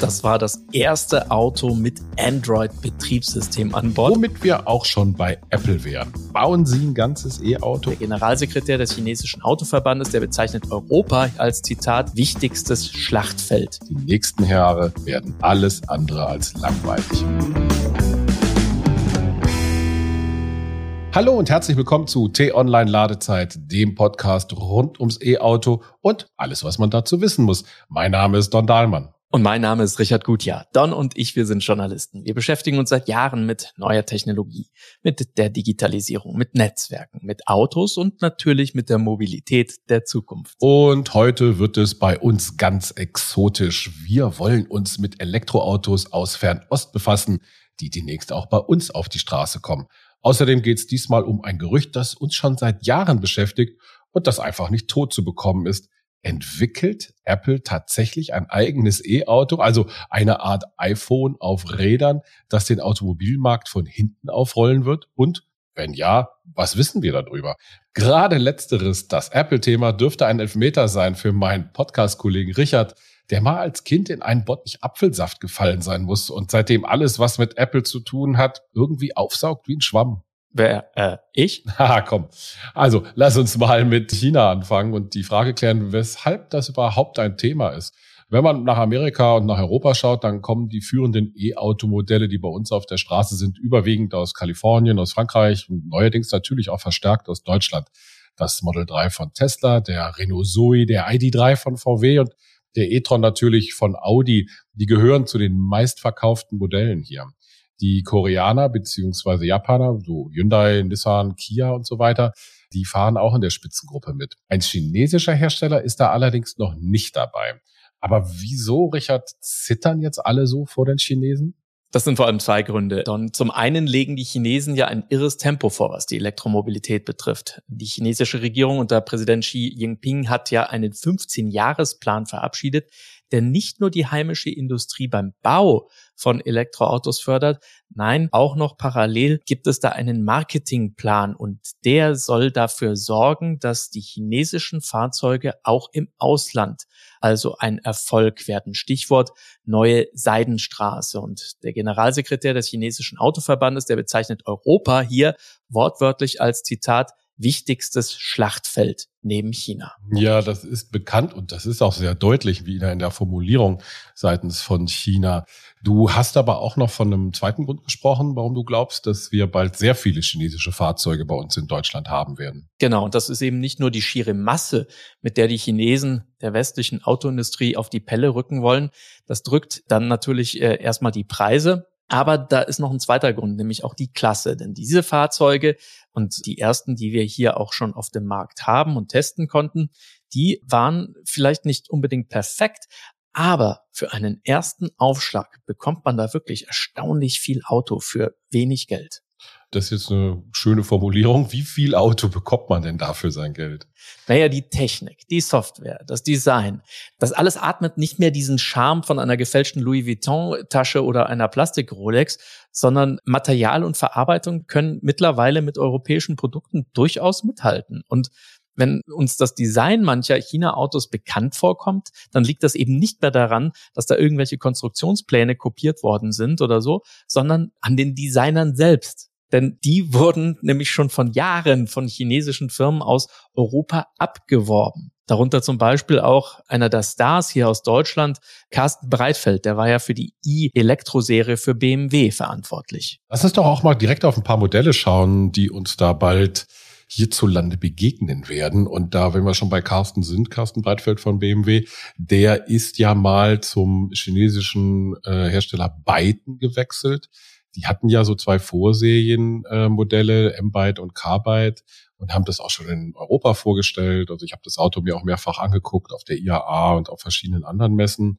Das war das erste Auto mit Android-Betriebssystem an Bord. Womit wir auch schon bei Apple wären. Bauen Sie ein ganzes E-Auto? Der Generalsekretär des chinesischen Autoverbandes, der bezeichnet Europa als Zitat wichtigstes Schlachtfeld. Die nächsten Jahre werden alles andere als langweilig. Hallo und herzlich willkommen zu T-Online Ladezeit, dem Podcast rund ums E-Auto und alles, was man dazu wissen muss. Mein Name ist Don Dahlmann. Und mein Name ist Richard Gutjahr. Don und ich, wir sind Journalisten. Wir beschäftigen uns seit Jahren mit neuer Technologie, mit der Digitalisierung, mit Netzwerken, mit Autos und natürlich mit der Mobilität der Zukunft. Und heute wird es bei uns ganz exotisch. Wir wollen uns mit Elektroautos aus Fernost befassen, die demnächst auch bei uns auf die Straße kommen. Außerdem geht es diesmal um ein Gerücht, das uns schon seit Jahren beschäftigt und das einfach nicht tot zu bekommen ist. Entwickelt Apple tatsächlich ein eigenes E-Auto, also eine Art iPhone auf Rädern, das den Automobilmarkt von hinten aufrollen wird? Und wenn ja, was wissen wir darüber? Gerade letzteres, das Apple-Thema, dürfte ein Elfmeter sein für meinen Podcast-Kollegen Richard, der mal als Kind in einen Bottich Apfelsaft gefallen sein muss und seitdem alles, was mit Apple zu tun hat, irgendwie aufsaugt wie ein Schwamm. Wer, äh, ich? Haha, komm. Also, lass uns mal mit China anfangen und die Frage klären, weshalb das überhaupt ein Thema ist. Wenn man nach Amerika und nach Europa schaut, dann kommen die führenden E-Auto-Modelle, die bei uns auf der Straße sind, überwiegend aus Kalifornien, aus Frankreich und neuerdings natürlich auch verstärkt aus Deutschland. Das Model 3 von Tesla, der Renault Zoe, der ID3 von VW und der e-tron natürlich von Audi, die gehören zu den meistverkauften Modellen hier. Die Koreaner beziehungsweise Japaner, so Hyundai, Nissan, Kia und so weiter, die fahren auch in der Spitzengruppe mit. Ein chinesischer Hersteller ist da allerdings noch nicht dabei. Aber wieso, Richard, zittern jetzt alle so vor den Chinesen? Das sind vor allem zwei Gründe. Don. Zum einen legen die Chinesen ja ein irres Tempo vor, was die Elektromobilität betrifft. Die chinesische Regierung unter Präsident Xi Jinping hat ja einen 15-Jahres-Plan verabschiedet, der nicht nur die heimische Industrie beim Bau von Elektroautos fördert. Nein, auch noch parallel gibt es da einen Marketingplan und der soll dafür sorgen, dass die chinesischen Fahrzeuge auch im Ausland also ein Erfolg werden. Stichwort neue Seidenstraße. Und der Generalsekretär des chinesischen Autoverbandes, der bezeichnet Europa hier wortwörtlich als Zitat wichtigstes Schlachtfeld neben China. Ja, das ist bekannt und das ist auch sehr deutlich wieder in der Formulierung seitens von China. Du hast aber auch noch von einem zweiten Grund gesprochen, warum du glaubst, dass wir bald sehr viele chinesische Fahrzeuge bei uns in Deutschland haben werden. Genau, und das ist eben nicht nur die schiere Masse, mit der die Chinesen der westlichen Autoindustrie auf die Pelle rücken wollen. Das drückt dann natürlich äh, erstmal die Preise aber da ist noch ein zweiter Grund, nämlich auch die Klasse. Denn diese Fahrzeuge und die ersten, die wir hier auch schon auf dem Markt haben und testen konnten, die waren vielleicht nicht unbedingt perfekt, aber für einen ersten Aufschlag bekommt man da wirklich erstaunlich viel Auto für wenig Geld. Das ist jetzt eine schöne Formulierung. Wie viel Auto bekommt man denn dafür sein Geld? Naja, die Technik, die Software, das Design, das alles atmet nicht mehr diesen Charme von einer gefälschten Louis Vuitton-Tasche oder einer Plastik-Rolex, sondern Material und Verarbeitung können mittlerweile mit europäischen Produkten durchaus mithalten. Und wenn uns das Design mancher China-Autos bekannt vorkommt, dann liegt das eben nicht mehr daran, dass da irgendwelche Konstruktionspläne kopiert worden sind oder so, sondern an den Designern selbst. Denn die wurden nämlich schon von Jahren von chinesischen Firmen aus Europa abgeworben. Darunter zum Beispiel auch einer der Stars hier aus Deutschland, Carsten Breitfeld, der war ja für die i-Elektro-Serie für BMW verantwortlich. Lass uns doch auch mal direkt auf ein paar Modelle schauen, die uns da bald hierzulande begegnen werden. Und da, wenn wir schon bei Carsten sind, Carsten Breitfeld von BMW, der ist ja mal zum chinesischen äh, Hersteller Byton gewechselt die hatten ja so zwei Vorserienmodelle, äh, M-Byte und C-Byte und haben das auch schon in Europa vorgestellt. Also ich habe das Auto mir auch mehrfach angeguckt auf der IAA und auf verschiedenen anderen Messen.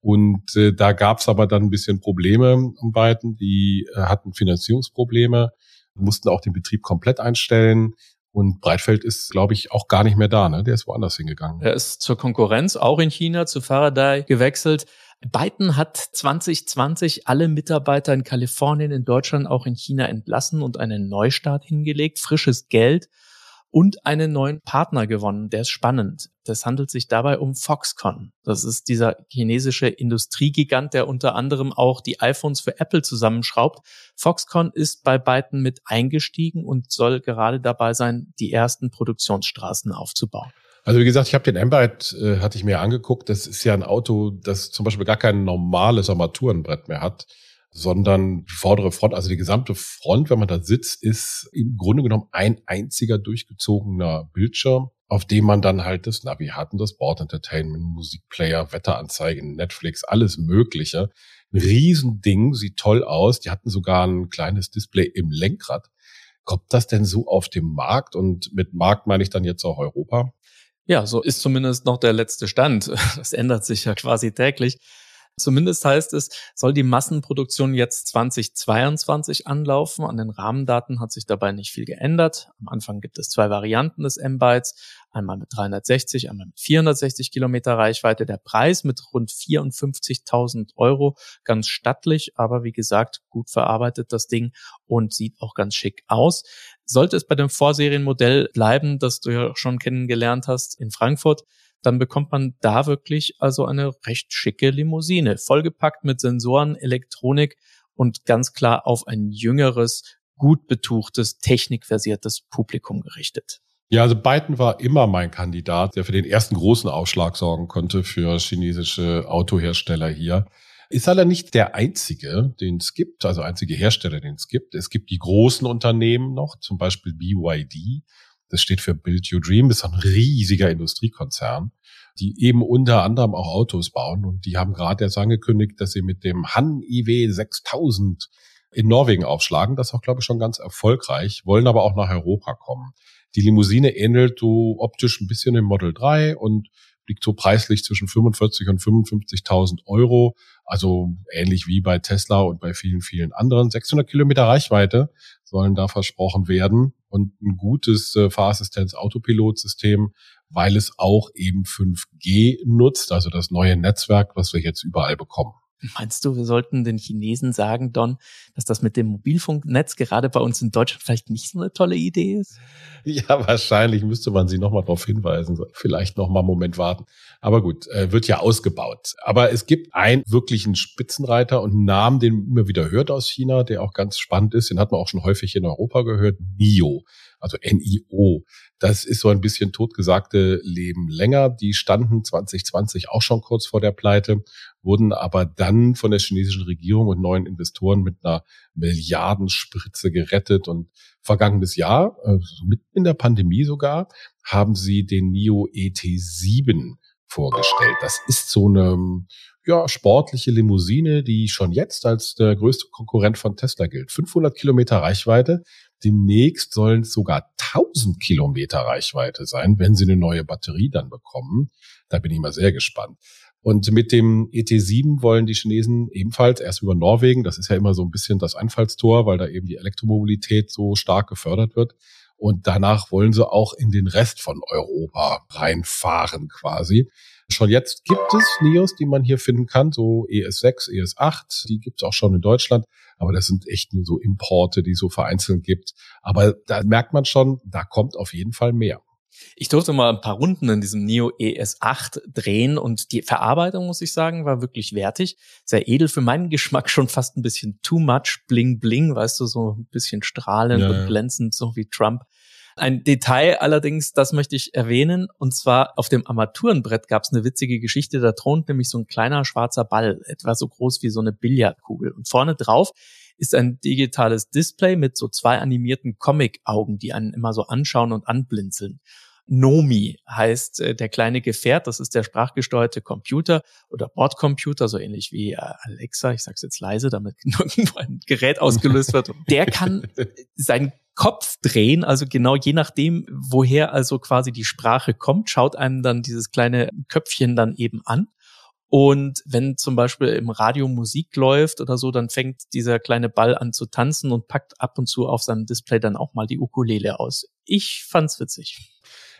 Und äh, da gab es aber dann ein bisschen Probleme um beiden. Die äh, hatten Finanzierungsprobleme, mussten auch den Betrieb komplett einstellen. Und Breitfeld ist, glaube ich, auch gar nicht mehr da. Ne? Der ist woanders hingegangen. Er ist zur Konkurrenz auch in China zu Faraday gewechselt. Biden hat 2020 alle Mitarbeiter in Kalifornien, in Deutschland, auch in China entlassen und einen Neustart hingelegt, frisches Geld. und einen neuen Partner gewonnen. Der ist spannend. Das handelt sich dabei um Foxconn. Das ist dieser chinesische Industriegigant, der unter anderem auch die iPhones für Apple zusammenschraubt. Foxconn ist bei beiden mit eingestiegen und soll gerade dabei sein, die ersten Produktionsstraßen aufzubauen. Also wie gesagt, ich habe den Ambilight, äh, hatte ich mir angeguckt. Das ist ja ein Auto, das zum Beispiel gar kein normales Armaturenbrett mehr hat, sondern die vordere Front, also die gesamte Front, wenn man da sitzt, ist im Grunde genommen ein einziger durchgezogener Bildschirm, auf dem man dann halt das Navi hat und das Board Entertainment, Musikplayer, Wetteranzeigen, Netflix, alles Mögliche. Ein Riesending, sieht toll aus. Die hatten sogar ein kleines Display im Lenkrad. Kommt das denn so auf dem Markt? Und mit Markt meine ich dann jetzt auch Europa? Ja, so ist zumindest noch der letzte Stand. Das ändert sich ja quasi täglich. Zumindest heißt es, soll die Massenproduktion jetzt 2022 anlaufen. An den Rahmendaten hat sich dabei nicht viel geändert. Am Anfang gibt es zwei Varianten des M-Bytes. Einmal mit 360, einmal mit 460 Kilometer Reichweite. Der Preis mit rund 54.000 Euro. Ganz stattlich, aber wie gesagt, gut verarbeitet das Ding und sieht auch ganz schick aus. Sollte es bei dem Vorserienmodell bleiben, das du ja schon kennengelernt hast in Frankfurt, dann bekommt man da wirklich also eine recht schicke Limousine, vollgepackt mit Sensoren, Elektronik und ganz klar auf ein jüngeres, gut betuchtes, technikversiertes Publikum gerichtet. Ja, also Biden war immer mein Kandidat, der für den ersten großen Aufschlag sorgen konnte für chinesische Autohersteller hier. Ist leider nicht der einzige, den es gibt, also einzige Hersteller, den es gibt. Es gibt die großen Unternehmen noch, zum Beispiel BYD. Das steht für Build Your Dream, das ist ein riesiger Industriekonzern, die eben unter anderem auch Autos bauen. Und die haben gerade jetzt angekündigt, dass sie mit dem Han IW 6000 in Norwegen aufschlagen. Das ist auch, glaube ich, schon ganz erfolgreich, wollen aber auch nach Europa kommen. Die Limousine ähnelt so optisch ein bisschen dem Model 3 und liegt so preislich zwischen 45 und 55.000 Euro. Also ähnlich wie bei Tesla und bei vielen, vielen anderen. 600 Kilometer Reichweite sollen da versprochen werden und ein gutes äh, Fahrassistenz-Autopilot-System, weil es auch eben 5G nutzt, also das neue Netzwerk, was wir jetzt überall bekommen. Meinst du, wir sollten den Chinesen sagen, Don, dass das mit dem Mobilfunknetz gerade bei uns in Deutschland vielleicht nicht so eine tolle Idee ist? Ja, wahrscheinlich müsste man sie nochmal darauf hinweisen. Vielleicht nochmal einen Moment warten. Aber gut, äh, wird ja ausgebaut. Aber es gibt einen wirklichen Spitzenreiter und einen Namen, den man immer wieder hört aus China, der auch ganz spannend ist. Den hat man auch schon häufig in Europa gehört. NIO also NIO. Das ist so ein bisschen totgesagte Leben länger. Die standen 2020 auch schon kurz vor der Pleite, wurden aber dann von der chinesischen Regierung und neuen Investoren mit einer Milliardenspritze gerettet. Und vergangenes Jahr, also mitten in der Pandemie sogar, haben sie den NIO ET7 vorgestellt. Das ist so eine ja, sportliche Limousine, die schon jetzt als der größte Konkurrent von Tesla gilt. 500 Kilometer Reichweite, Demnächst sollen es sogar 1000 Kilometer Reichweite sein, wenn sie eine neue Batterie dann bekommen. Da bin ich mal sehr gespannt. Und mit dem ET7 wollen die Chinesen ebenfalls erst über Norwegen, das ist ja immer so ein bisschen das Einfallstor, weil da eben die Elektromobilität so stark gefördert wird. Und danach wollen sie auch in den Rest von Europa reinfahren quasi. Schon jetzt gibt es Nios, die man hier finden kann, so ES6, ES8, die gibt es auch schon in Deutschland, aber das sind echt nur so Importe, die es so vereinzelt gibt. Aber da merkt man schon, da kommt auf jeden Fall mehr. Ich durfte mal ein paar Runden in diesem Neo ES8 drehen und die Verarbeitung, muss ich sagen, war wirklich wertig. Sehr edel für meinen Geschmack schon fast ein bisschen too much bling bling, weißt du, so ein bisschen strahlend ja, und glänzend, so wie Trump. Ein Detail allerdings, das möchte ich erwähnen, und zwar auf dem Armaturenbrett gab es eine witzige Geschichte, da thront nämlich so ein kleiner schwarzer Ball, etwa so groß wie so eine Billardkugel. Und vorne drauf ist ein digitales Display mit so zwei animierten Comic-Augen, die einen immer so anschauen und anblinzeln. Nomi heißt äh, der kleine Gefährt, das ist der sprachgesteuerte Computer oder Bordcomputer, so ähnlich wie äh, Alexa, ich sag's jetzt leise, damit irgendwo ein Gerät ausgelöst wird. Der kann seinen Kopf drehen, also genau je nachdem, woher also quasi die Sprache kommt, schaut einem dann dieses kleine Köpfchen dann eben an. Und wenn zum Beispiel im Radio Musik läuft oder so, dann fängt dieser kleine Ball an zu tanzen und packt ab und zu auf seinem Display dann auch mal die Ukulele aus. Ich fand's witzig.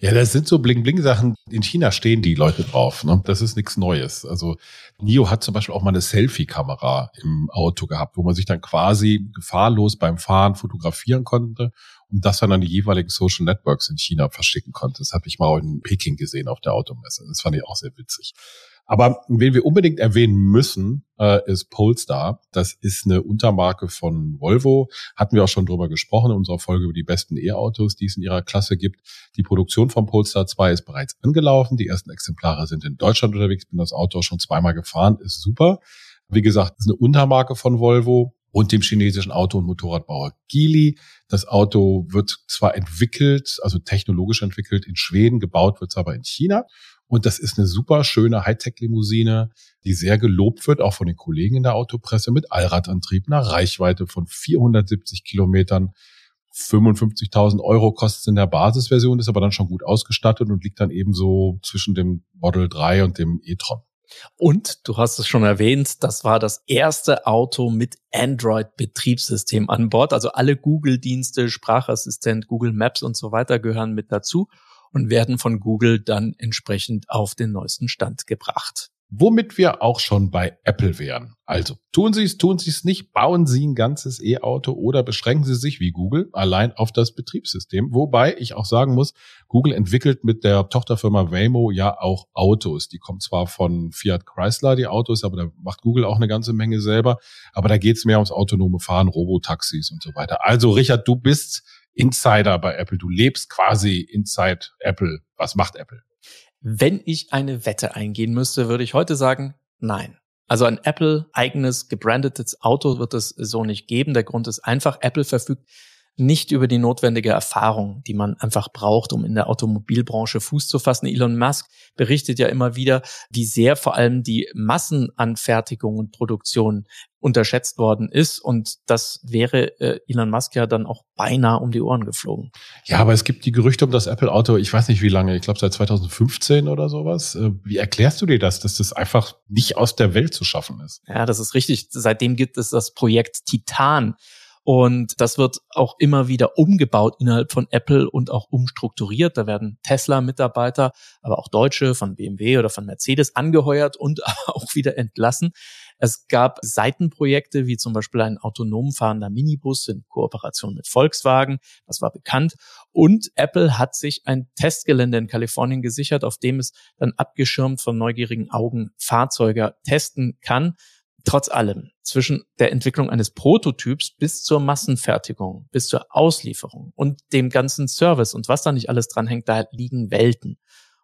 Ja, das sind so Bling-Bling-Sachen. In China stehen die Leute drauf. Ne? Das ist nichts Neues. Also NIO hat zum Beispiel auch mal eine Selfie-Kamera im Auto gehabt, wo man sich dann quasi gefahrlos beim Fahren fotografieren konnte und das dann an die jeweiligen Social Networks in China verschicken konnte. Das habe ich mal in Peking gesehen auf der Automesse. Das fand ich auch sehr witzig. Aber wen wir unbedingt erwähnen müssen, äh, ist Polestar. Das ist eine Untermarke von Volvo. Hatten wir auch schon drüber gesprochen in unserer Folge über die besten E-Autos, die es in ihrer Klasse gibt. Die Produktion von Polestar 2 ist bereits angelaufen. Die ersten Exemplare sind in Deutschland unterwegs. Bin das Auto schon zweimal gefahren. Ist super. Wie gesagt, ist eine Untermarke von Volvo und dem chinesischen Auto- und Motorradbauer Geely. Das Auto wird zwar entwickelt, also technologisch entwickelt in Schweden, gebaut wird es aber in China. Und das ist eine super schöne Hightech-Limousine, die sehr gelobt wird, auch von den Kollegen in der Autopresse, mit Allradantrieb, einer Reichweite von 470 Kilometern. 55.000 Euro kostet es in der Basisversion, ist aber dann schon gut ausgestattet und liegt dann eben so zwischen dem Model 3 und dem e-tron. Und du hast es schon erwähnt, das war das erste Auto mit Android-Betriebssystem an Bord. Also alle Google-Dienste, Sprachassistent, Google Maps und so weiter gehören mit dazu und werden von Google dann entsprechend auf den neuesten Stand gebracht. Womit wir auch schon bei Apple wären. Also tun Sie es, tun Sie es nicht, bauen Sie ein ganzes E-Auto oder beschränken Sie sich wie Google allein auf das Betriebssystem. Wobei ich auch sagen muss, Google entwickelt mit der Tochterfirma Waymo ja auch Autos. Die kommen zwar von Fiat Chrysler, die Autos, aber da macht Google auch eine ganze Menge selber. Aber da geht es mehr ums autonome Fahren, Robotaxis und so weiter. Also Richard, du bist Insider bei Apple. Du lebst quasi inside Apple. Was macht Apple? Wenn ich eine Wette eingehen müsste, würde ich heute sagen, nein. Also ein Apple eigenes gebrandetes Auto wird es so nicht geben. Der Grund ist einfach, Apple verfügt nicht über die notwendige Erfahrung, die man einfach braucht, um in der Automobilbranche Fuß zu fassen. Elon Musk berichtet ja immer wieder, wie sehr vor allem die Massenanfertigung und Produktion unterschätzt worden ist. Und das wäre äh, Elon Musk ja dann auch beinahe um die Ohren geflogen. Ja, aber es gibt die Gerüchte um das Apple-Auto, ich weiß nicht wie lange, ich glaube seit 2015 oder sowas. Äh, wie erklärst du dir das, dass das einfach nicht aus der Welt zu schaffen ist? Ja, das ist richtig. Seitdem gibt es das Projekt Titan und das wird auch immer wieder umgebaut innerhalb von Apple und auch umstrukturiert. Da werden Tesla-Mitarbeiter, aber auch Deutsche von BMW oder von Mercedes angeheuert und auch wieder entlassen. Es gab Seitenprojekte wie zum Beispiel ein autonom fahrender Minibus in Kooperation mit Volkswagen. Das war bekannt. Und Apple hat sich ein Testgelände in Kalifornien gesichert, auf dem es dann abgeschirmt von neugierigen Augen Fahrzeuge testen kann. Trotz allem, zwischen der Entwicklung eines Prototyps bis zur Massenfertigung, bis zur Auslieferung und dem ganzen Service und was da nicht alles dranhängt, da liegen Welten.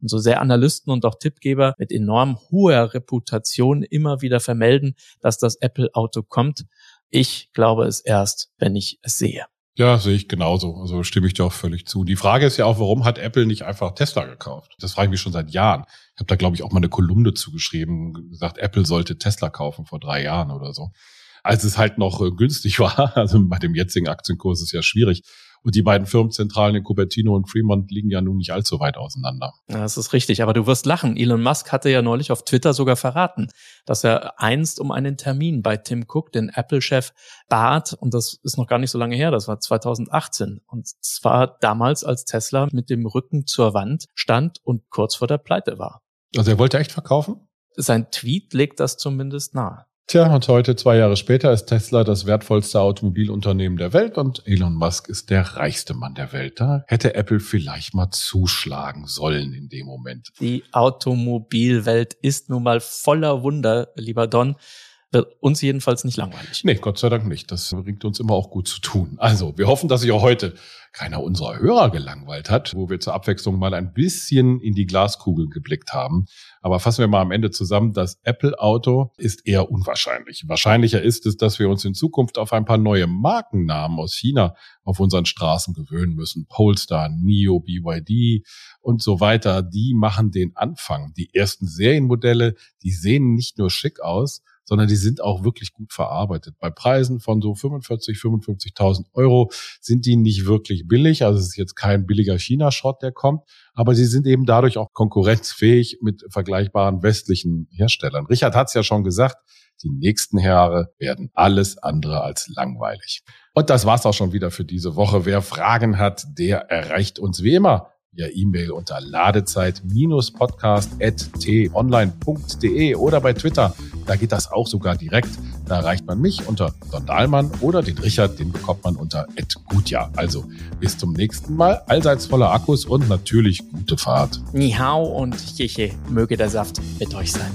Und so sehr Analysten und auch Tippgeber mit enorm hoher Reputation immer wieder vermelden, dass das Apple-Auto kommt, ich glaube es erst, wenn ich es sehe. Ja, sehe ich genauso. Also stimme ich dir auch völlig zu. Die Frage ist ja auch, warum hat Apple nicht einfach Tesla gekauft? Das frage ich mich schon seit Jahren. Ich habe da, glaube ich, auch mal eine Kolumne zugeschrieben, gesagt, Apple sollte Tesla kaufen vor drei Jahren oder so. Als es halt noch äh, günstig war, also bei dem jetzigen Aktienkurs ist ja schwierig, und die beiden Firmenzentralen in Cupertino und Fremont liegen ja nun nicht allzu weit auseinander. Ja, das ist richtig. Aber du wirst lachen. Elon Musk hatte ja neulich auf Twitter sogar verraten, dass er einst um einen Termin bei Tim Cook, den Apple-Chef, bat. Und das ist noch gar nicht so lange her. Das war 2018. Und zwar damals, als Tesla mit dem Rücken zur Wand stand und kurz vor der Pleite war. Also er wollte echt verkaufen? Sein Tweet legt das zumindest nahe. Tja, und heute, zwei Jahre später, ist Tesla das wertvollste Automobilunternehmen der Welt und Elon Musk ist der reichste Mann der Welt. Da hätte Apple vielleicht mal zuschlagen sollen in dem Moment. Die Automobilwelt ist nun mal voller Wunder, lieber Don. Wird uns jedenfalls nicht langweilig. Nee, Gott sei Dank nicht. Das bringt uns immer auch gut zu tun. Also, wir hoffen, dass sich auch heute keiner unserer Hörer gelangweilt hat, wo wir zur Abwechslung mal ein bisschen in die Glaskugel geblickt haben. Aber fassen wir mal am Ende zusammen, das Apple-Auto ist eher unwahrscheinlich. Wahrscheinlicher ist es, dass wir uns in Zukunft auf ein paar neue Markennamen aus China auf unseren Straßen gewöhnen müssen. Polestar, NIO, BYD und so weiter. Die machen den Anfang. Die ersten Serienmodelle, die sehen nicht nur schick aus, sondern die sind auch wirklich gut verarbeitet. Bei Preisen von so 45, 55.000 Euro sind die nicht wirklich billig. Also es ist jetzt kein billiger China-Schrott, der kommt, aber sie sind eben dadurch auch konkurrenzfähig mit vergleichbaren westlichen Herstellern. Richard hat es ja schon gesagt, die nächsten Jahre werden alles andere als langweilig. Und das war's auch schon wieder für diese Woche. Wer Fragen hat, der erreicht uns wie immer via E-Mail unter ladezeit-podcast.t-online.de oder bei Twitter. Da geht das auch sogar direkt. Da erreicht man mich unter Don Dahlmann oder den Richard, den bekommt man unter Gutja. Also bis zum nächsten Mal. Allseits voller Akkus und natürlich gute Fahrt. Ni hao und Chiche, möge der Saft mit euch sein.